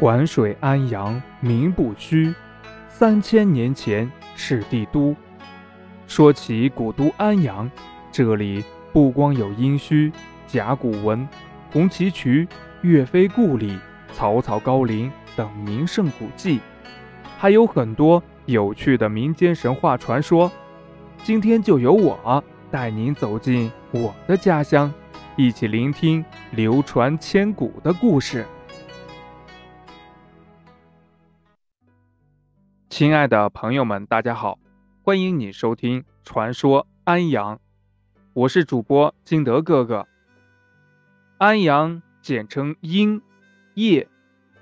环水安阳名不虚，三千年前是帝都。说起古都安阳，这里不光有殷墟、甲骨文、红旗渠、岳飞故里、曹操高陵等名胜古迹，还有很多有趣的民间神话传说。今天就由我带您走进我的家乡，一起聆听流传千古的故事。亲爱的朋友们，大家好，欢迎你收听《传说安阳》，我是主播金德哥哥。安阳简称殷邺，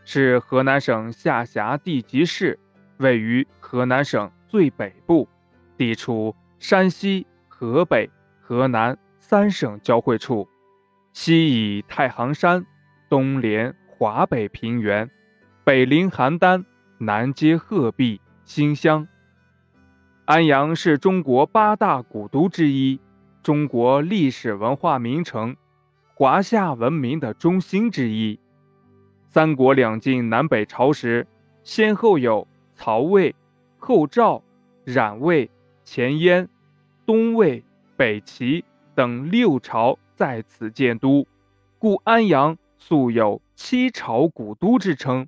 是河南省下辖地级市，位于河南省最北部，地处山西、河北、河南三省交汇处，西倚太行山，东连华北平原，北临邯郸，南接鹤壁。新乡，安阳是中国八大古都之一，中国历史文化名城，华夏文明的中心之一。三国两晋南北朝时，先后有曹魏、后赵、冉魏、前燕、东魏、北齐等六朝在此建都，故安阳素有“七朝古都”之称。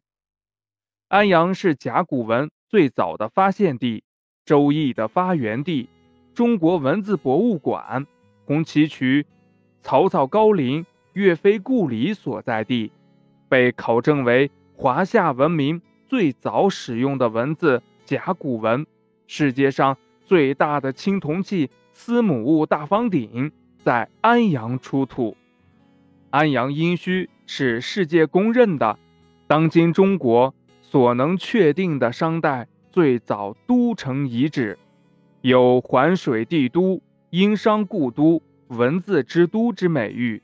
安阳是甲骨文。最早的发现地，周易的发源地，中国文字博物馆，红旗渠，曹操高陵，岳飞故里所在地，被考证为华夏文明最早使用的文字甲骨文。世界上最大的青铜器司母戊大方鼎在安阳出土。安阳殷墟是世界公认的，当今中国。所能确定的商代最早都城遗址，有“环水帝都”“殷商故都”“文字之都”之美誉。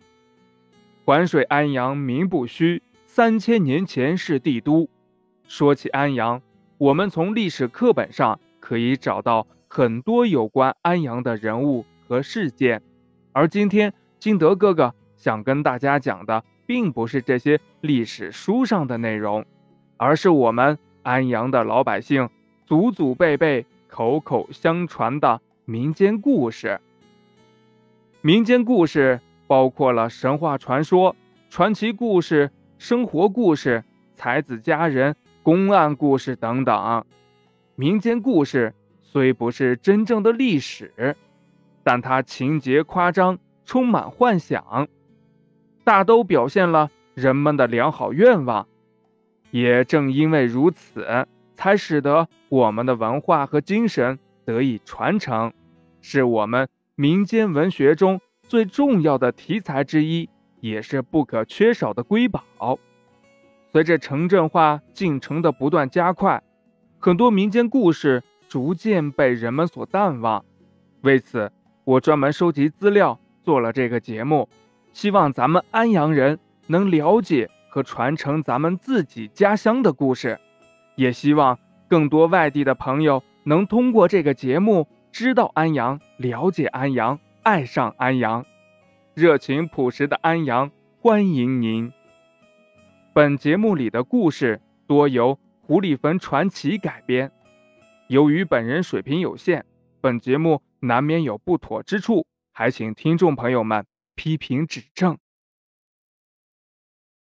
环水安阳名不虚，三千年前是帝都。说起安阳，我们从历史课本上可以找到很多有关安阳的人物和事件，而今天金德哥哥想跟大家讲的，并不是这些历史书上的内容。而是我们安阳的老百姓祖祖辈辈口口相传的民间故事。民间故事包括了神话传说、传奇故事、生活故事、才子佳人、公案故事等等。民间故事虽不是真正的历史，但它情节夸张，充满幻想，大都表现了人们的良好愿望。也正因为如此，才使得我们的文化和精神得以传承，是我们民间文学中最重要的题材之一，也是不可缺少的瑰宝。随着城镇化进程的不断加快，很多民间故事逐渐被人们所淡忘。为此，我专门收集资料做了这个节目，希望咱们安阳人能了解。和传承咱们自己家乡的故事，也希望更多外地的朋友能通过这个节目知道安阳、了解安阳、爱上安阳。热情朴实的安阳，欢迎您。本节目里的故事多由胡里坟传奇改编，由于本人水平有限，本节目难免有不妥之处，还请听众朋友们批评指正。